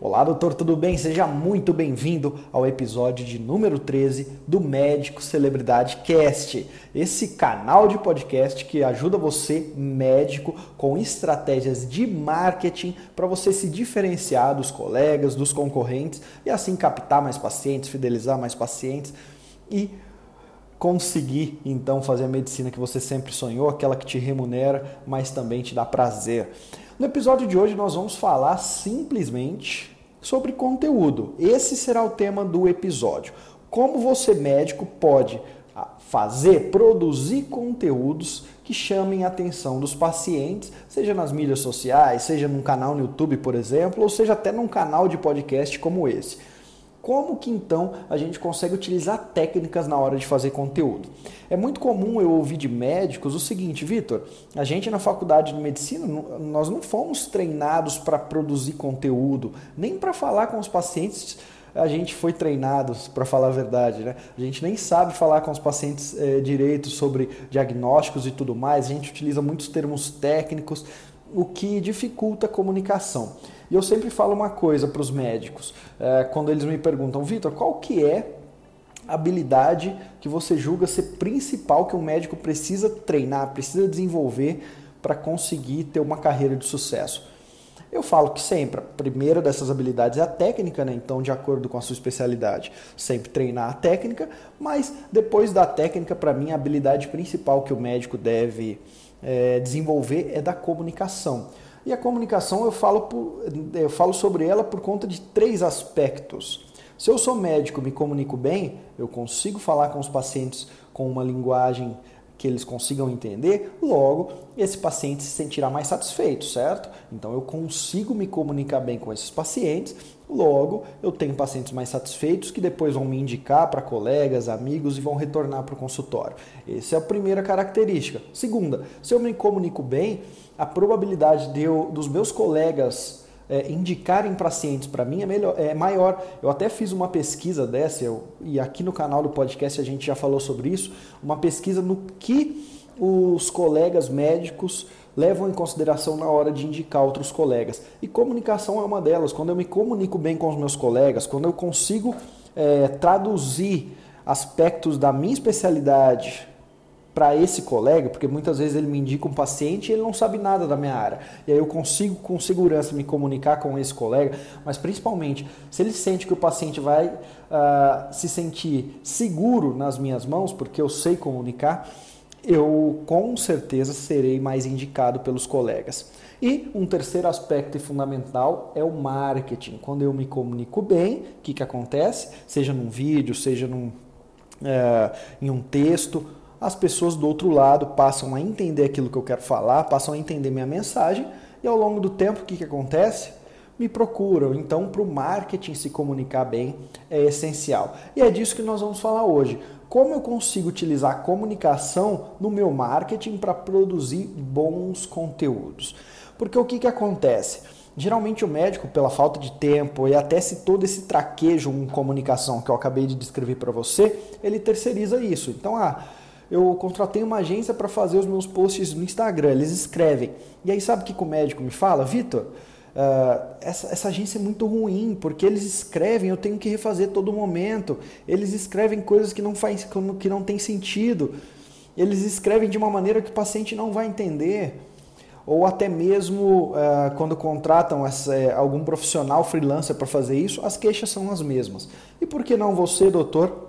Olá, doutor, tudo bem? Seja muito bem-vindo ao episódio de número 13 do Médico Celebridade Cast. Esse canal de podcast que ajuda você, médico, com estratégias de marketing para você se diferenciar dos colegas, dos concorrentes e assim captar mais pacientes, fidelizar mais pacientes e conseguir então fazer a medicina que você sempre sonhou, aquela que te remunera, mas também te dá prazer. No episódio de hoje nós vamos falar simplesmente sobre conteúdo. Esse será o tema do episódio. Como você, médico, pode ah, fazer, produzir conteúdos que chamem a atenção dos pacientes, seja nas mídias sociais, seja num canal no YouTube, por exemplo, ou seja até num canal de podcast como esse. Como que então a gente consegue utilizar técnicas na hora de fazer conteúdo? É muito comum eu ouvir de médicos o seguinte, Vitor, a gente na faculdade de medicina, nós não fomos treinados para produzir conteúdo, nem para falar com os pacientes a gente foi treinado, para falar a verdade, né? A gente nem sabe falar com os pacientes é, direito sobre diagnósticos e tudo mais, a gente utiliza muitos termos técnicos, o que dificulta a comunicação. E eu sempre falo uma coisa para os médicos, é, quando eles me perguntam, Vitor, qual que é a habilidade que você julga ser principal que um médico precisa treinar, precisa desenvolver para conseguir ter uma carreira de sucesso? Eu falo que sempre a primeira dessas habilidades é a técnica, né? Então, de acordo com a sua especialidade, sempre treinar a técnica, mas depois da técnica, para mim, a habilidade principal que o médico deve é, desenvolver é da comunicação. E a comunicação eu falo, por, eu falo sobre ela por conta de três aspectos. Se eu sou médico me comunico bem, eu consigo falar com os pacientes com uma linguagem que eles consigam entender, logo esse paciente se sentirá mais satisfeito, certo? Então eu consigo me comunicar bem com esses pacientes, logo eu tenho pacientes mais satisfeitos que depois vão me indicar para colegas, amigos e vão retornar para o consultório. Essa é a primeira característica. Segunda, se eu me comunico bem, a probabilidade de eu, dos meus colegas é, indicarem pacientes para mim é, melhor, é maior. Eu até fiz uma pesquisa dessa, eu, e aqui no canal do podcast a gente já falou sobre isso, uma pesquisa no que os colegas médicos levam em consideração na hora de indicar outros colegas. E comunicação é uma delas. Quando eu me comunico bem com os meus colegas, quando eu consigo é, traduzir aspectos da minha especialidade para esse colega, porque muitas vezes ele me indica um paciente e ele não sabe nada da minha área. E aí eu consigo com segurança me comunicar com esse colega, mas principalmente se ele sente que o paciente vai uh, se sentir seguro nas minhas mãos, porque eu sei comunicar, eu com certeza serei mais indicado pelos colegas. E um terceiro aspecto fundamental é o marketing. Quando eu me comunico bem, o que, que acontece? Seja num vídeo, seja num, uh, em um texto, as pessoas do outro lado passam a entender aquilo que eu quero falar, passam a entender minha mensagem e ao longo do tempo o que, que acontece? Me procuram. Então, para o marketing se comunicar bem é essencial. E é disso que nós vamos falar hoje. Como eu consigo utilizar a comunicação no meu marketing para produzir bons conteúdos? Porque o que, que acontece? Geralmente o médico, pela falta de tempo e até se todo esse traquejo em comunicação que eu acabei de descrever para você, ele terceiriza isso. Então, ah, eu contratei uma agência para fazer os meus posts no Instagram, eles escrevem. E aí sabe o que o médico me fala? Vitor, uh, essa, essa agência é muito ruim, porque eles escrevem, eu tenho que refazer todo momento. Eles escrevem coisas que não, faz, que não tem sentido. Eles escrevem de uma maneira que o paciente não vai entender. Ou até mesmo uh, quando contratam essa, uh, algum profissional freelancer para fazer isso, as queixas são as mesmas. E por que não você, doutor,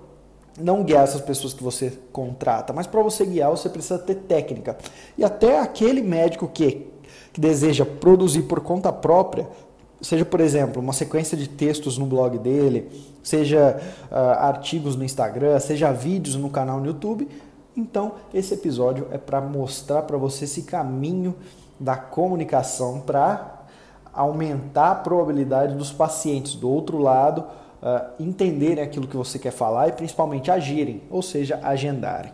não guiar essas pessoas que você contrata, mas para você guiar você precisa ter técnica. E até aquele médico que, que deseja produzir por conta própria, seja, por exemplo, uma sequência de textos no blog dele, seja uh, artigos no Instagram, seja vídeos no canal no YouTube, então esse episódio é para mostrar para você esse caminho da comunicação para aumentar a probabilidade dos pacientes do outro lado uh, entenderem aquilo que você quer falar e principalmente agirem, ou seja, agendarem.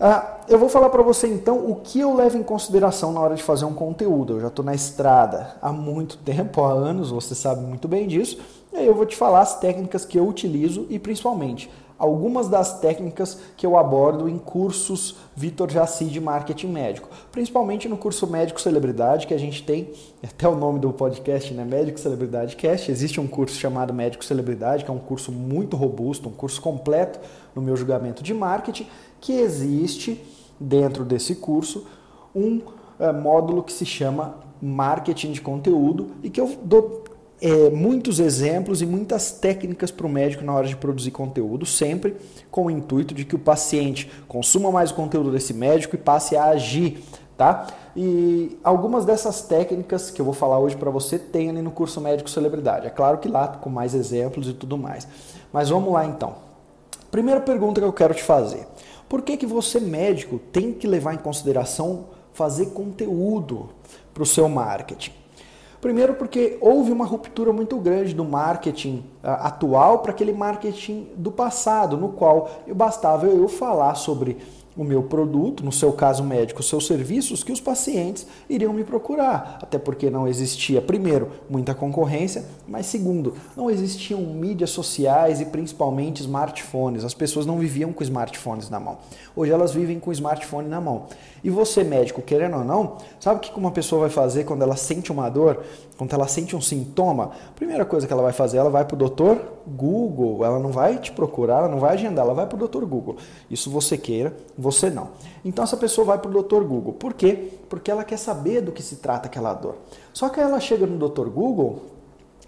Uh, eu vou falar para você então o que eu levo em consideração na hora de fazer um conteúdo. Eu já estou na estrada há muito tempo, há anos, você sabe muito bem disso. E aí eu vou te falar as técnicas que eu utilizo e principalmente algumas das técnicas que eu abordo em cursos Vitor Jaci de Marketing Médico, principalmente no curso Médico Celebridade, que a gente tem, até o nome do podcast, né? Médico Celebridade Cast. Existe um curso chamado Médico Celebridade, que é um curso muito robusto, um curso completo no meu julgamento de marketing, que existe dentro desse curso um é, módulo que se chama Marketing de Conteúdo e que eu dou é, muitos exemplos e muitas técnicas para o médico na hora de produzir conteúdo, sempre com o intuito de que o paciente consuma mais o conteúdo desse médico e passe a agir, tá? E algumas dessas técnicas que eu vou falar hoje para você tem ali no curso Médico Celebridade. É claro que lá com mais exemplos e tudo mais. Mas vamos lá então. Primeira pergunta que eu quero te fazer. Por que, que você, médico, tem que levar em consideração fazer conteúdo para o seu marketing? Primeiro, porque houve uma ruptura muito grande do marketing uh, atual para aquele marketing do passado, no qual bastava eu falar sobre o meu produto, no seu caso médico, os seus serviços, que os pacientes iriam me procurar. Até porque não existia, primeiro, muita concorrência, mas segundo, não existiam mídias sociais e principalmente smartphones. As pessoas não viviam com smartphones na mão. Hoje elas vivem com smartphone na mão. E você, médico, querendo ou não, sabe o que uma pessoa vai fazer quando ela sente uma dor, quando ela sente um sintoma? Primeira coisa que ela vai fazer, ela vai para o doutor Google. Ela não vai te procurar, ela não vai agendar, ela vai para o doutor Google. Isso você queira, você não. Então essa pessoa vai para o doutor Google. Por quê? Porque ela quer saber do que se trata aquela dor. Só que ela chega no doutor Google,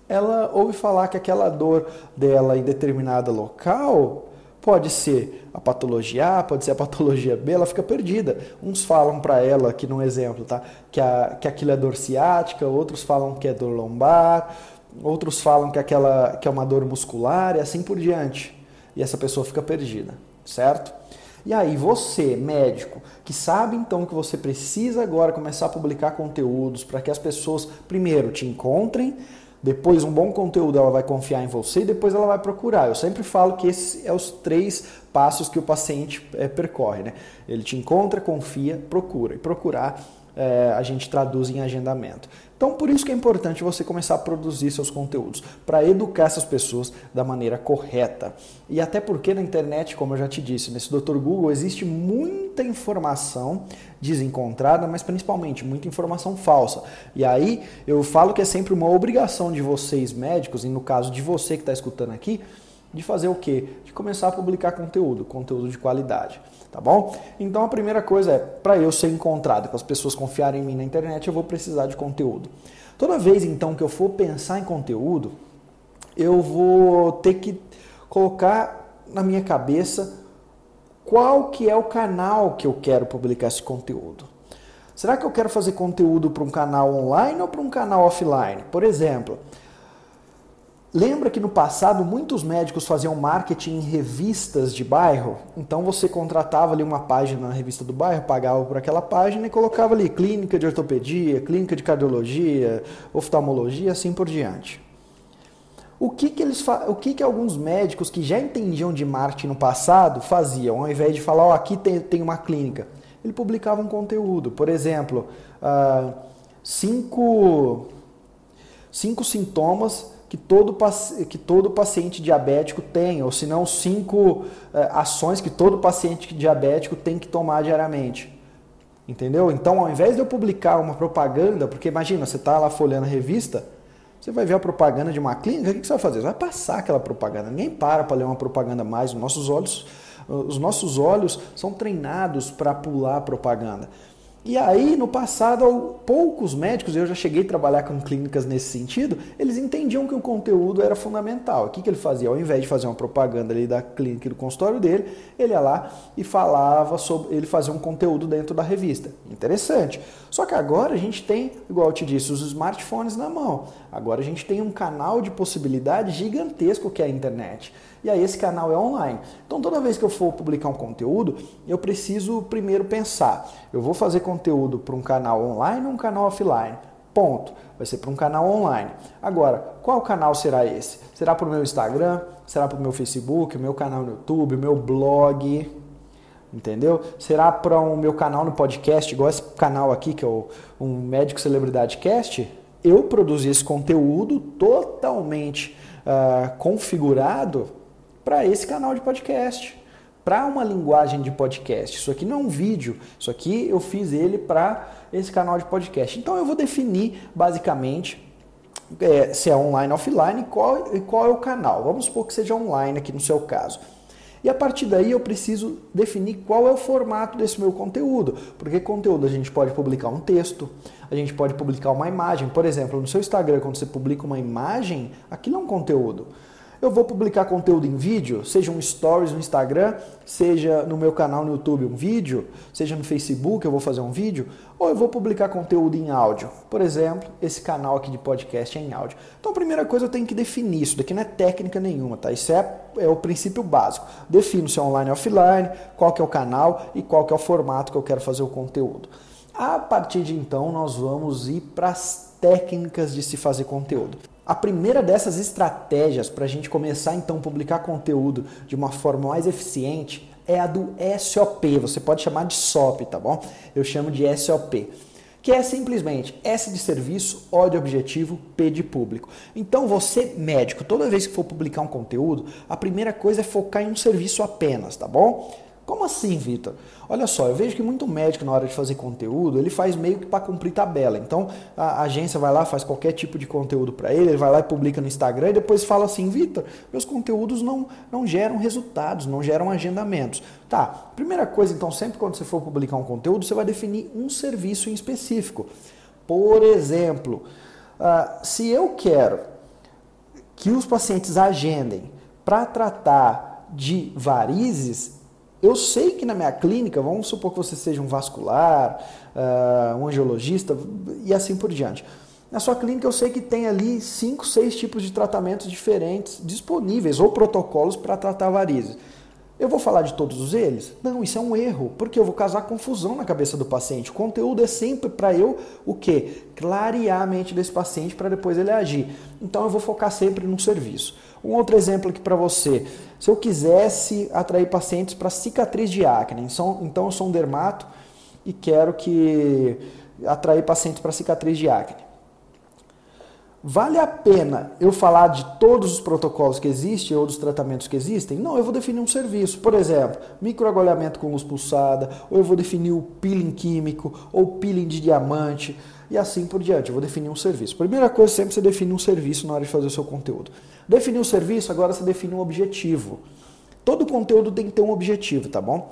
ela ouve falar que aquela dor dela em determinado local Pode ser a patologia A, pode ser a patologia B, ela fica perdida. Uns falam para ela, aqui num exemplo, tá? que, a, que aquilo é dor ciática, outros falam que é dor lombar, outros falam que, aquela, que é uma dor muscular e assim por diante. E essa pessoa fica perdida, certo? E aí você, médico, que sabe então que você precisa agora começar a publicar conteúdos para que as pessoas primeiro te encontrem, depois, um bom conteúdo ela vai confiar em você e depois ela vai procurar. Eu sempre falo que esses são é os três passos que o paciente é, percorre. Né? Ele te encontra, confia, procura. E procurar é, a gente traduz em agendamento. Então, por isso que é importante você começar a produzir seus conteúdos, para educar essas pessoas da maneira correta. E até porque na internet, como eu já te disse, nesse Dr. Google existe muita informação desencontrada, mas principalmente muita informação falsa. E aí eu falo que é sempre uma obrigação de vocês médicos, e no caso de você que está escutando aqui, de fazer o quê? De começar a publicar conteúdo, conteúdo de qualidade tá bom? Então a primeira coisa é, para eu ser encontrado, para as pessoas confiarem em mim na internet, eu vou precisar de conteúdo. Toda vez então que eu for pensar em conteúdo, eu vou ter que colocar na minha cabeça qual que é o canal que eu quero publicar esse conteúdo. Será que eu quero fazer conteúdo para um canal online ou para um canal offline? Por exemplo, Lembra que no passado muitos médicos faziam marketing em revistas de bairro? Então você contratava ali uma página na revista do bairro, pagava por aquela página e colocava ali clínica de ortopedia, clínica de cardiologia, oftalmologia, assim por diante. O que, que, eles o que, que alguns médicos que já entendiam de marketing no passado faziam? Ao invés de falar, ó, oh, aqui tem, tem uma clínica, ele publicava um conteúdo. Por exemplo, uh, cinco, cinco sintomas que todo, que todo paciente diabético tem, ou se não, cinco é, ações que todo paciente diabético tem que tomar diariamente. Entendeu? Então, ao invés de eu publicar uma propaganda, porque imagina, você está lá folhando a revista, você vai ver a propaganda de uma clínica, o que você vai fazer? Você vai passar aquela propaganda. Ninguém para para ler uma propaganda mais. Os nossos olhos, os nossos olhos são treinados para pular propaganda. E aí, no passado, poucos médicos, eu já cheguei a trabalhar com clínicas nesse sentido, eles entendiam que o conteúdo era fundamental. O que, que ele fazia? Ao invés de fazer uma propaganda ali da clínica e do consultório dele, ele ia lá e falava sobre. ele fazia um conteúdo dentro da revista. Interessante. Só que agora a gente tem, igual eu te disse, os smartphones na mão. Agora a gente tem um canal de possibilidade gigantesco que é a internet. E aí esse canal é online. Então toda vez que eu for publicar um conteúdo, eu preciso primeiro pensar, eu vou fazer conteúdo para um canal online ou um canal offline? Ponto. Vai ser para um canal online. Agora, qual canal será esse? Será para o meu Instagram? Será para o meu Facebook? O meu canal no YouTube? O meu blog? Entendeu? Será para o meu canal no podcast, igual esse canal aqui, que é o um Médico Celebridade Cast? Eu produzi esse conteúdo totalmente uh, configurado para esse canal de podcast, para uma linguagem de podcast. Isso aqui não é um vídeo, isso aqui eu fiz ele para esse canal de podcast. Então eu vou definir basicamente é, se é online ou offline qual, qual é o canal. Vamos supor que seja online aqui no seu caso. E a partir daí eu preciso definir qual é o formato desse meu conteúdo. Porque conteúdo a gente pode publicar um texto, a gente pode publicar uma imagem. Por exemplo, no seu Instagram, quando você publica uma imagem, aquilo é um conteúdo. Eu vou publicar conteúdo em vídeo, seja um stories no Instagram, seja no meu canal no YouTube um vídeo, seja no Facebook eu vou fazer um vídeo, ou eu vou publicar conteúdo em áudio. Por exemplo, esse canal aqui de podcast é em áudio. Então a primeira coisa eu tenho que definir, isso daqui não é técnica nenhuma, tá? Isso é, é o princípio básico. Defino se é online ou offline, qual que é o canal e qual que é o formato que eu quero fazer o conteúdo. A partir de então nós vamos ir para as técnicas de se fazer conteúdo. A primeira dessas estratégias para a gente começar então a publicar conteúdo de uma forma mais eficiente é a do SOP. Você pode chamar de SOP, tá bom? Eu chamo de SOP. Que é simplesmente S de serviço, O de objetivo, P de público. Então, você, médico, toda vez que for publicar um conteúdo, a primeira coisa é focar em um serviço apenas, tá bom? Como assim, Vitor? Olha só, eu vejo que muito médico na hora de fazer conteúdo, ele faz meio que para cumprir tabela. Então, a agência vai lá, faz qualquer tipo de conteúdo para ele, ele vai lá e publica no Instagram e depois fala assim, Vitor, meus conteúdos não, não geram resultados, não geram agendamentos. Tá, primeira coisa, então, sempre quando você for publicar um conteúdo, você vai definir um serviço em específico. Por exemplo, uh, se eu quero que os pacientes agendem para tratar de varizes, eu sei que na minha clínica, vamos supor que você seja um vascular, uh, um angiologista e assim por diante. Na sua clínica eu sei que tem ali cinco, seis tipos de tratamentos diferentes disponíveis ou protocolos para tratar varizes. Eu vou falar de todos eles? Não, isso é um erro, porque eu vou causar confusão na cabeça do paciente. O conteúdo é sempre para eu o quê? Clarear a mente desse paciente para depois ele agir. Então eu vou focar sempre no serviço. Um outro exemplo aqui para você. Se eu quisesse atrair pacientes para cicatriz de acne, então eu sou um dermato e quero que atrair pacientes para cicatriz de acne. Vale a pena eu falar de todos os protocolos que existem ou dos tratamentos que existem? Não, eu vou definir um serviço. Por exemplo, microagulhamento com luz pulsada, ou eu vou definir o peeling químico, ou peeling de diamante, e assim por diante. Eu vou definir um serviço. Primeira coisa, sempre você define um serviço na hora de fazer o seu conteúdo. Definir um serviço, agora você define um objetivo. Todo conteúdo tem que ter um objetivo, tá bom?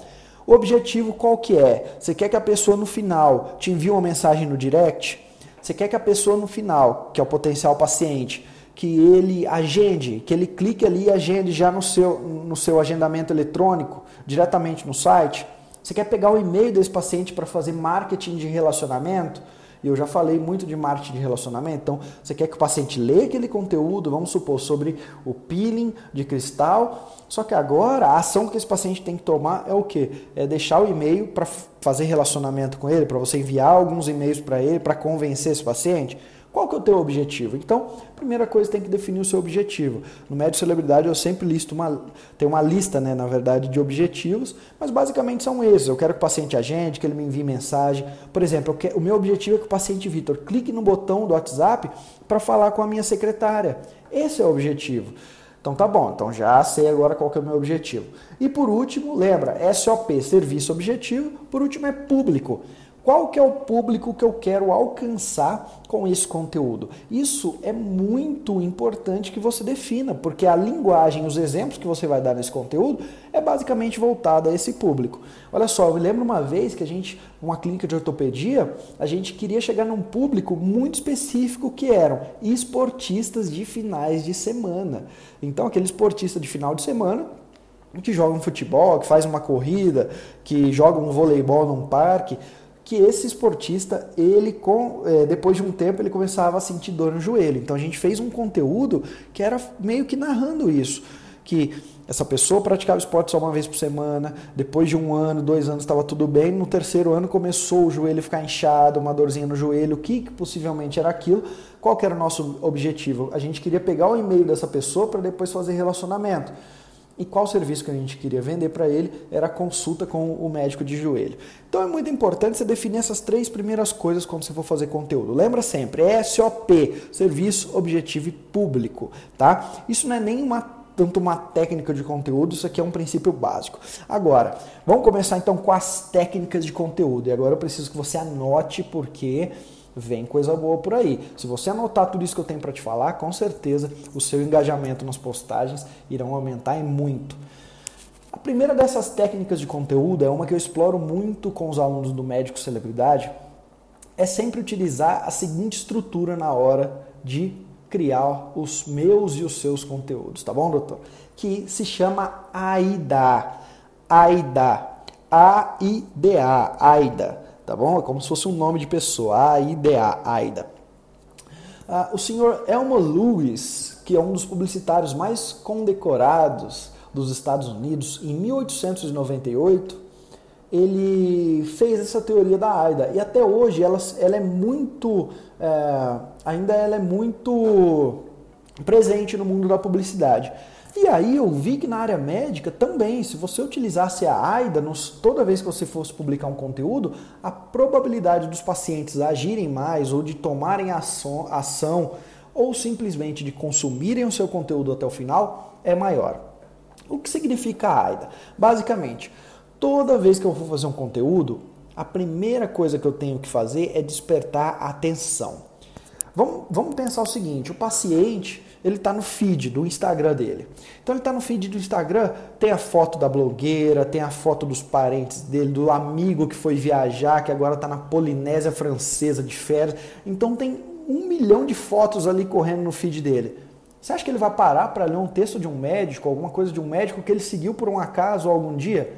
O objetivo qual que é? Você quer que a pessoa no final te envie uma mensagem no direct? Você quer que a pessoa no final, que é o potencial paciente, que ele agende, que ele clique ali e agende já no seu, no seu agendamento eletrônico, diretamente no site? Você quer pegar o e-mail desse paciente para fazer marketing de relacionamento? E eu já falei muito de marketing de relacionamento. Então, você quer que o paciente leia aquele conteúdo, vamos supor, sobre o peeling de cristal. Só que agora a ação que esse paciente tem que tomar é o quê? É deixar o e-mail para fazer relacionamento com ele, para você enviar alguns e-mails para ele, para convencer esse paciente. Qual que é o teu objetivo? Então, primeira coisa tem que definir o seu objetivo. No médio celebridade eu sempre listo uma tem uma lista, né, na verdade, de objetivos, mas basicamente são esses. Eu quero que o paciente agende, que ele me envie mensagem. Por exemplo, quero, o meu objetivo é que o paciente Vitor clique no botão do WhatsApp para falar com a minha secretária. Esse é o objetivo. Então tá bom, então já sei agora qual que é o meu objetivo. E por último, lembra, SOP, serviço objetivo, por último é público. Qual que é o público que eu quero alcançar com esse conteúdo? Isso é muito importante que você defina, porque a linguagem, os exemplos que você vai dar nesse conteúdo é basicamente voltada a esse público. Olha só, eu me lembro uma vez que a gente, uma clínica de ortopedia, a gente queria chegar num público muito específico que eram esportistas de finais de semana. Então, aquele esportista de final de semana que joga um futebol, que faz uma corrida, que joga um voleibol num parque, que esse esportista, ele com, é, depois de um tempo, ele começava a sentir dor no joelho. Então a gente fez um conteúdo que era meio que narrando isso, que essa pessoa praticava esporte só uma vez por semana, depois de um ano, dois anos estava tudo bem, no terceiro ano começou o joelho ficar inchado, uma dorzinha no joelho, o que, que possivelmente era aquilo, qual que era o nosso objetivo? A gente queria pegar o e-mail dessa pessoa para depois fazer relacionamento. E qual serviço que a gente queria vender para ele era a consulta com o médico de joelho. Então é muito importante você definir essas três primeiras coisas quando você for fazer conteúdo. Lembra sempre, SOP, serviço, objetivo e público, tá? Isso não é nenhuma tanto uma técnica de conteúdo, isso aqui é um princípio básico. Agora, vamos começar então com as técnicas de conteúdo. E agora eu preciso que você anote porque vem coisa boa por aí. Se você anotar tudo isso que eu tenho para te falar, com certeza o seu engajamento nas postagens irão aumentar e muito. A primeira dessas técnicas de conteúdo é uma que eu exploro muito com os alunos do Médico Celebridade, é sempre utilizar a seguinte estrutura na hora de criar os meus e os seus conteúdos, tá bom, doutor? Que se chama AIDA. AIDA. A-I-D-A. AIDA. Tá bom? É como se fosse um nome de pessoa. A-I-D-A. AIDA. Ah, o senhor Elmo Lewis, que é um dos publicitários mais condecorados dos Estados Unidos, em 1898, ele fez essa teoria da AIDA. E até hoje ela, ela é muito é, ainda ela é muito presente no mundo da publicidade. E aí eu vi que na área médica também, se você utilizasse a AIDA nos, toda vez que você fosse publicar um conteúdo, a probabilidade dos pacientes agirem mais ou de tomarem ação, ação ou simplesmente de consumirem o seu conteúdo até o final é maior. O que significa a AIDA? Basicamente, toda vez que eu for fazer um conteúdo, a primeira coisa que eu tenho que fazer é despertar a atenção. Vamos, vamos pensar o seguinte: o paciente ele está no feed do Instagram dele. Então ele está no feed do Instagram, tem a foto da blogueira, tem a foto dos parentes dele, do amigo que foi viajar, que agora está na Polinésia Francesa de férias. Então tem um milhão de fotos ali correndo no feed dele. Você acha que ele vai parar para ler um texto de um médico, alguma coisa de um médico que ele seguiu por um acaso algum dia?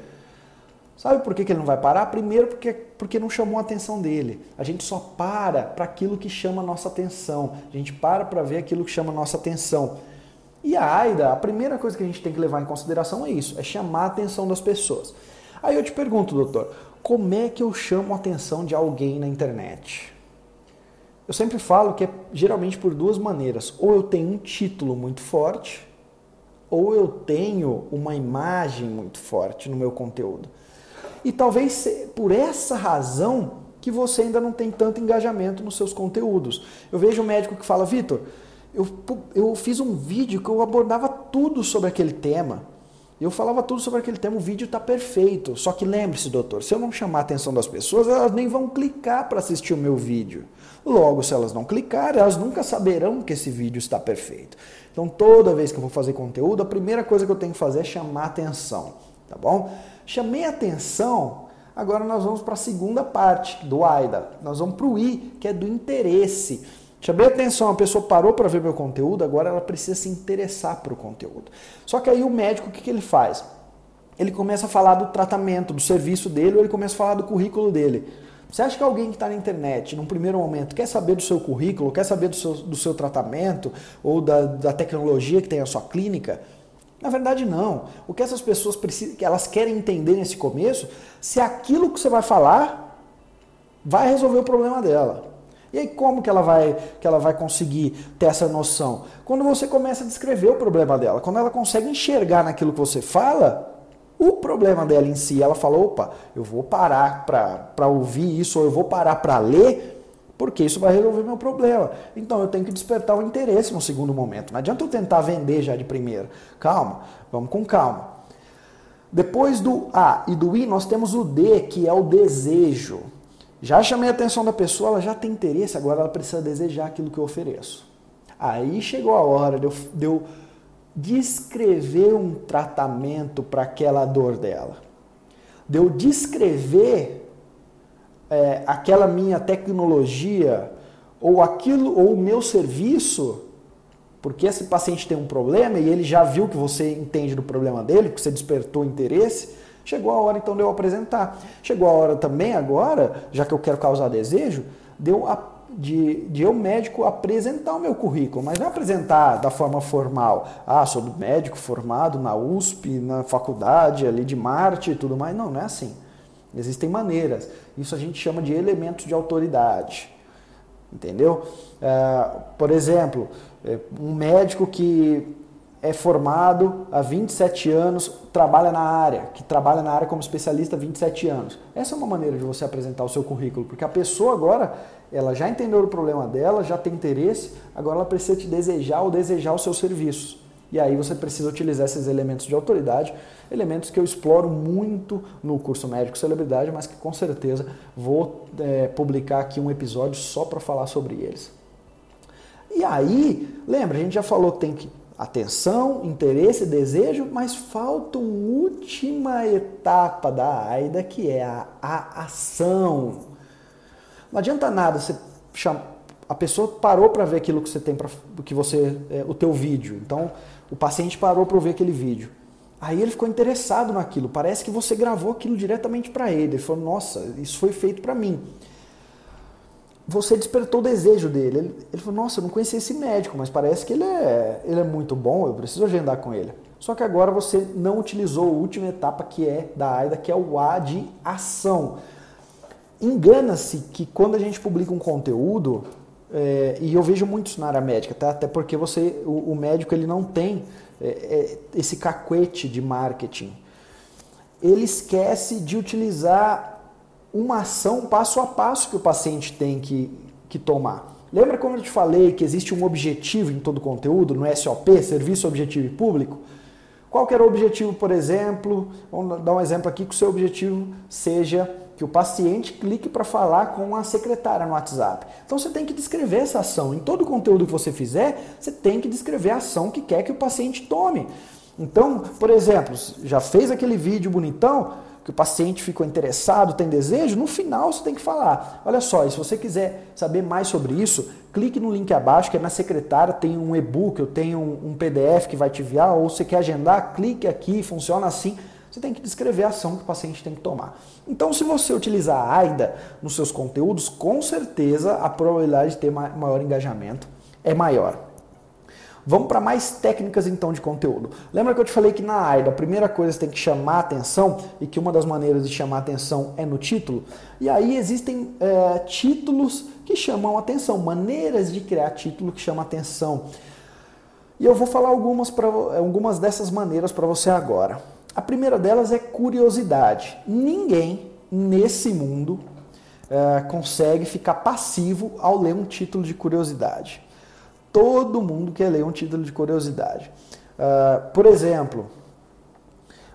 Sabe por que, que ele não vai parar? Primeiro, porque, porque não chamou a atenção dele. A gente só para para aquilo que chama a nossa atenção. A gente para para ver aquilo que chama a nossa atenção. E a AIDA, a primeira coisa que a gente tem que levar em consideração é isso: é chamar a atenção das pessoas. Aí eu te pergunto, doutor, como é que eu chamo a atenção de alguém na internet? Eu sempre falo que é geralmente por duas maneiras. Ou eu tenho um título muito forte, ou eu tenho uma imagem muito forte no meu conteúdo. E talvez por essa razão que você ainda não tem tanto engajamento nos seus conteúdos. Eu vejo um médico que fala, Vitor, eu, eu fiz um vídeo que eu abordava tudo sobre aquele tema. Eu falava tudo sobre aquele tema, o vídeo está perfeito. Só que lembre-se, doutor, se eu não chamar a atenção das pessoas, elas nem vão clicar para assistir o meu vídeo. Logo, se elas não clicarem, elas nunca saberão que esse vídeo está perfeito. Então, toda vez que eu vou fazer conteúdo, a primeira coisa que eu tenho que fazer é chamar atenção, tá bom? Chamei atenção, agora nós vamos para a segunda parte do AIDA. Nós vamos para o I, que é do interesse. Chamei atenção, a pessoa parou para ver meu conteúdo, agora ela precisa se interessar para o conteúdo. Só que aí o médico, o que, que ele faz? Ele começa a falar do tratamento, do serviço dele, ou ele começa a falar do currículo dele. Você acha que alguém que está na internet, num primeiro momento, quer saber do seu currículo, quer saber do seu, do seu tratamento ou da, da tecnologia que tem a sua clínica? Na verdade, não. O que essas pessoas precisam, que elas querem entender nesse começo, se aquilo que você vai falar vai resolver o problema dela. E aí como que ela vai que ela vai conseguir ter essa noção? Quando você começa a descrever o problema dela, quando ela consegue enxergar naquilo que você fala, o problema dela em si, ela fala, opa, eu vou parar para ouvir isso, ou eu vou parar para ler, porque isso vai resolver meu problema. Então eu tenho que despertar o interesse no segundo momento. Não adianta eu tentar vender já de primeira. Calma, vamos com calma. Depois do A e do I, nós temos o D, que é o desejo. Já chamei a atenção da pessoa, ela já tem interesse, agora ela precisa desejar aquilo que eu ofereço. Aí chegou a hora de eu, de eu descrever um tratamento para aquela dor dela. De eu descrever é, aquela minha tecnologia ou aquilo ou o meu serviço, porque esse paciente tem um problema e ele já viu que você entende do problema dele, que você despertou interesse, chegou a hora então de eu apresentar. Chegou a hora também agora, já que eu quero causar desejo, de eu, de, de eu médico apresentar o meu currículo, mas não apresentar da forma formal. Ah, sou médico formado na USP, na faculdade ali de Marte e tudo mais. Não, não é assim. Existem maneiras. Isso a gente chama de elementos de autoridade. Entendeu? É, por exemplo, é, um médico que é formado há 27 anos, trabalha na área, que trabalha na área como especialista há 27 anos. Essa é uma maneira de você apresentar o seu currículo, porque a pessoa agora, ela já entendeu o problema dela, já tem interesse, agora ela precisa te desejar ou desejar os seus serviços. E aí você precisa utilizar esses elementos de autoridade, elementos que eu exploro muito no curso Médico Celebridade, mas que com certeza vou é, publicar aqui um episódio só para falar sobre eles. E aí, lembra, a gente já falou que tem que atenção, interesse, desejo, mas falta uma última etapa da AIDA que é a, a ação. Não adianta nada você chamar a pessoa parou para ver aquilo que você tem para que você é, o teu vídeo. Então, o paciente parou para ver aquele vídeo. Aí ele ficou interessado naquilo. Parece que você gravou aquilo diretamente para ele. Ele falou: "Nossa, isso foi feito para mim". Você despertou o desejo dele. Ele, ele falou: "Nossa, eu não conhecia esse médico, mas parece que ele é, ele é muito bom. Eu preciso agendar com ele". Só que agora você não utilizou a última etapa que é da AIDA, que é o A de ação. Engana-se que quando a gente publica um conteúdo, é, e eu vejo muito isso na área médica, tá? até porque você, o, o médico ele não tem é, é, esse cacuete de marketing. Ele esquece de utilizar uma ação passo a passo que o paciente tem que, que tomar. Lembra quando eu te falei que existe um objetivo em todo conteúdo, no SOP, Serviço Objetivo e Público? Qual que era o objetivo, por exemplo? Vamos dar um exemplo aqui que o seu objetivo seja que o paciente clique para falar com a secretária no WhatsApp. Então você tem que descrever essa ação. Em todo conteúdo que você fizer, você tem que descrever a ação que quer que o paciente tome. Então, por exemplo, já fez aquele vídeo bonitão, que o paciente ficou interessado, tem desejo, no final você tem que falar. Olha só, e se você quiser saber mais sobre isso, clique no link abaixo, que é na secretária, tem um e-book, eu tenho um PDF que vai te enviar, ou você quer agendar, clique aqui, funciona assim você tem que descrever a ação que o paciente tem que tomar. Então, se você utilizar a AIDA nos seus conteúdos, com certeza a probabilidade de ter maior engajamento é maior. Vamos para mais técnicas então de conteúdo. Lembra que eu te falei que na AIDA a primeira coisa você tem que chamar atenção e que uma das maneiras de chamar atenção é no título? E aí existem é, títulos que chamam atenção, maneiras de criar título que chamam atenção. E eu vou falar algumas, pra, algumas dessas maneiras para você agora. A primeira delas é curiosidade. Ninguém nesse mundo é, consegue ficar passivo ao ler um título de curiosidade. Todo mundo quer ler um título de curiosidade. Uh, por exemplo,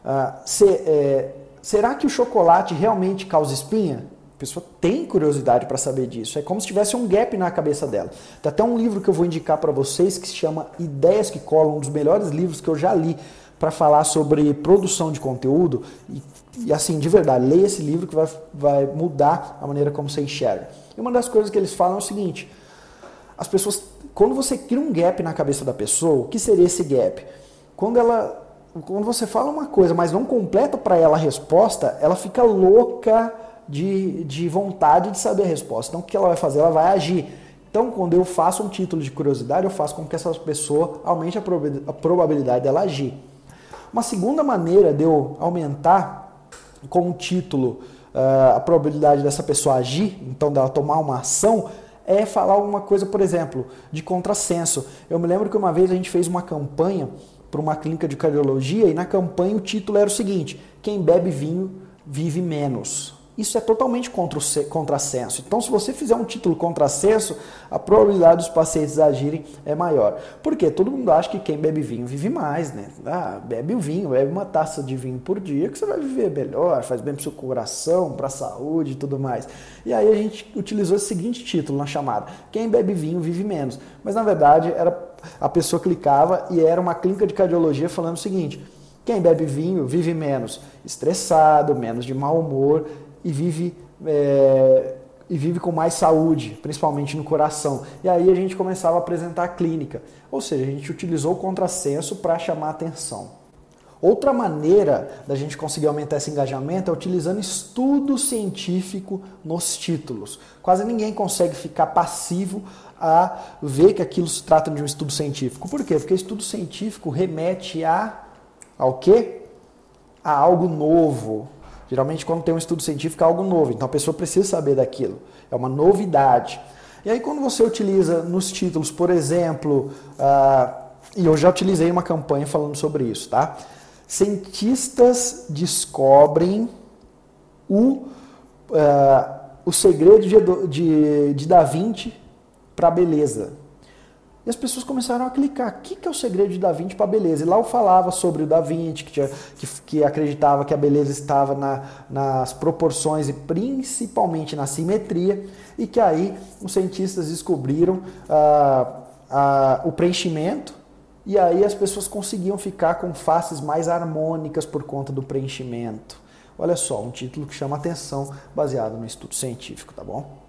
uh, se, é, será que o chocolate realmente causa espinha? A pessoa tem curiosidade para saber disso. É como se tivesse um gap na cabeça dela. Tem até um livro que eu vou indicar para vocês que se chama Ideias que Colam, um dos melhores livros que eu já li para falar sobre produção de conteúdo. E, e, assim, de verdade, leia esse livro que vai, vai mudar a maneira como você enxerga. E uma das coisas que eles falam é o seguinte: as pessoas, quando você cria um gap na cabeça da pessoa, o que seria esse gap? Quando ela. Quando você fala uma coisa, mas não completa para ela a resposta, ela fica louca de, de vontade de saber a resposta. Então, o que ela vai fazer? Ela vai agir. Então, quando eu faço um título de curiosidade, eu faço com que essa pessoa aumente a probabilidade dela agir. Uma segunda maneira de eu aumentar com o título uh, a probabilidade dessa pessoa agir, então dela tomar uma ação, é falar alguma coisa, por exemplo, de contrassenso. Eu me lembro que uma vez a gente fez uma campanha para uma clínica de cardiologia e na campanha o título era o seguinte: quem bebe vinho vive menos. Isso é totalmente contra o contrassenso. Então, se você fizer um título contrassenso, a probabilidade dos pacientes agirem é maior. Por quê? Todo mundo acha que quem bebe vinho vive mais, né? Ah, bebe o vinho, bebe uma taça de vinho por dia que você vai viver melhor, faz bem para o seu coração, para a saúde e tudo mais. E aí a gente utilizou esse seguinte título na chamada: Quem bebe vinho vive menos. Mas na verdade era a pessoa clicava e era uma clínica de cardiologia falando o seguinte: quem bebe vinho vive menos estressado, menos de mau humor e vive, é, e vive com mais saúde, principalmente no coração. E aí a gente começava a apresentar a clínica. Ou seja, a gente utilizou o contrassenso para chamar atenção. Outra maneira da gente conseguir aumentar esse engajamento é utilizando estudo científico nos títulos. Quase ninguém consegue ficar passivo a ver que aquilo se trata de um estudo científico. Por quê? Porque estudo científico remete a ao quê? A algo novo, Geralmente, quando tem um estudo científico, é algo novo, então a pessoa precisa saber daquilo. É uma novidade. E aí, quando você utiliza nos títulos, por exemplo, uh, e eu já utilizei uma campanha falando sobre isso, tá? Cientistas descobrem o, uh, o segredo de, de, de Da Vinci para a beleza. E as pessoas começaram a clicar. O que, que é o segredo de Da Vinci para a beleza? E lá eu falava sobre o Da Vinci, que, tinha, que, que acreditava que a beleza estava na, nas proporções e principalmente na simetria, e que aí os cientistas descobriram ah, ah, o preenchimento, e aí as pessoas conseguiam ficar com faces mais harmônicas por conta do preenchimento. Olha só, um título que chama atenção baseado no estudo científico, tá bom?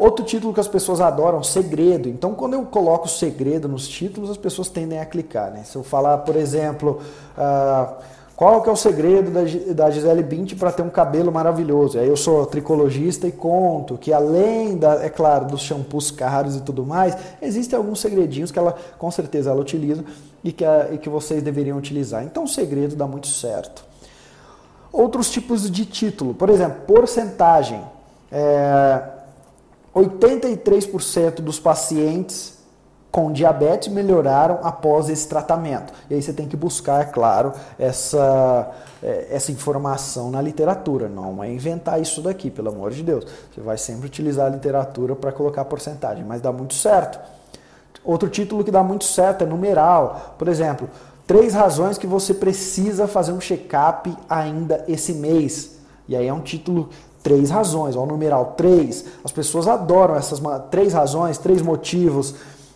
Outro título que as pessoas adoram, segredo. Então, quando eu coloco segredo nos títulos, as pessoas tendem a clicar. Né? Se eu falar, por exemplo, uh, qual que é o segredo da, da Gisele Bündchen para ter um cabelo maravilhoso? Aí eu sou tricologista e conto que além, da, é claro, dos shampoos caros e tudo mais, existem alguns segredinhos que ela, com certeza, ela utiliza e que, a, e que vocês deveriam utilizar. Então, o segredo dá muito certo. Outros tipos de título, por exemplo, porcentagem. É, 83% dos pacientes com diabetes melhoraram após esse tratamento. E aí você tem que buscar, é claro, essa, é, essa informação na literatura. Não é inventar isso daqui, pelo amor de Deus. Você vai sempre utilizar a literatura para colocar porcentagem, mas dá muito certo. Outro título que dá muito certo é numeral. Por exemplo, três razões que você precisa fazer um check-up ainda esse mês. E aí é um título Três razões, o numeral três. As pessoas adoram essas três razões, três motivos,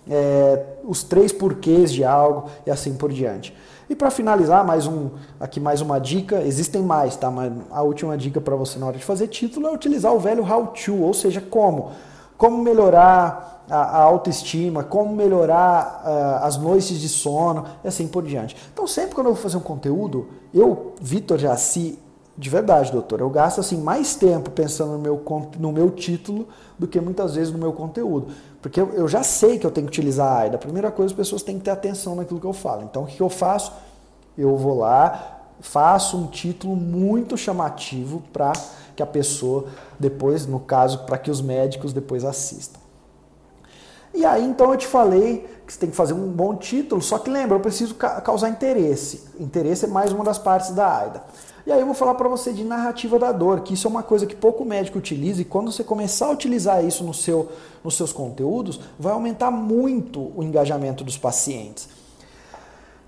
é, os três porquês de algo e assim por diante. E para finalizar, mais um, aqui mais uma dica, existem mais, tá? Mas a última dica para você na hora de fazer título é utilizar o velho how to, ou seja, como. Como melhorar a, a autoestima, como melhorar uh, as noites de sono e assim por diante. Então, sempre quando eu vou fazer um conteúdo, eu, Vitor Jaci, de verdade, doutor. Eu gasto assim mais tempo pensando no meu, no meu título do que muitas vezes no meu conteúdo. Porque eu, eu já sei que eu tenho que utilizar a AIDA. A primeira coisa, as pessoas têm que ter atenção naquilo que eu falo. Então, o que eu faço? Eu vou lá, faço um título muito chamativo para que a pessoa depois, no caso, para que os médicos depois assistam. E aí, então, eu te falei que você tem que fazer um bom título, só que lembra, eu preciso causar interesse. Interesse é mais uma das partes da AIDA. E aí eu vou falar para você de narrativa da dor, que isso é uma coisa que pouco médico utiliza e quando você começar a utilizar isso no seu, nos seus conteúdos, vai aumentar muito o engajamento dos pacientes.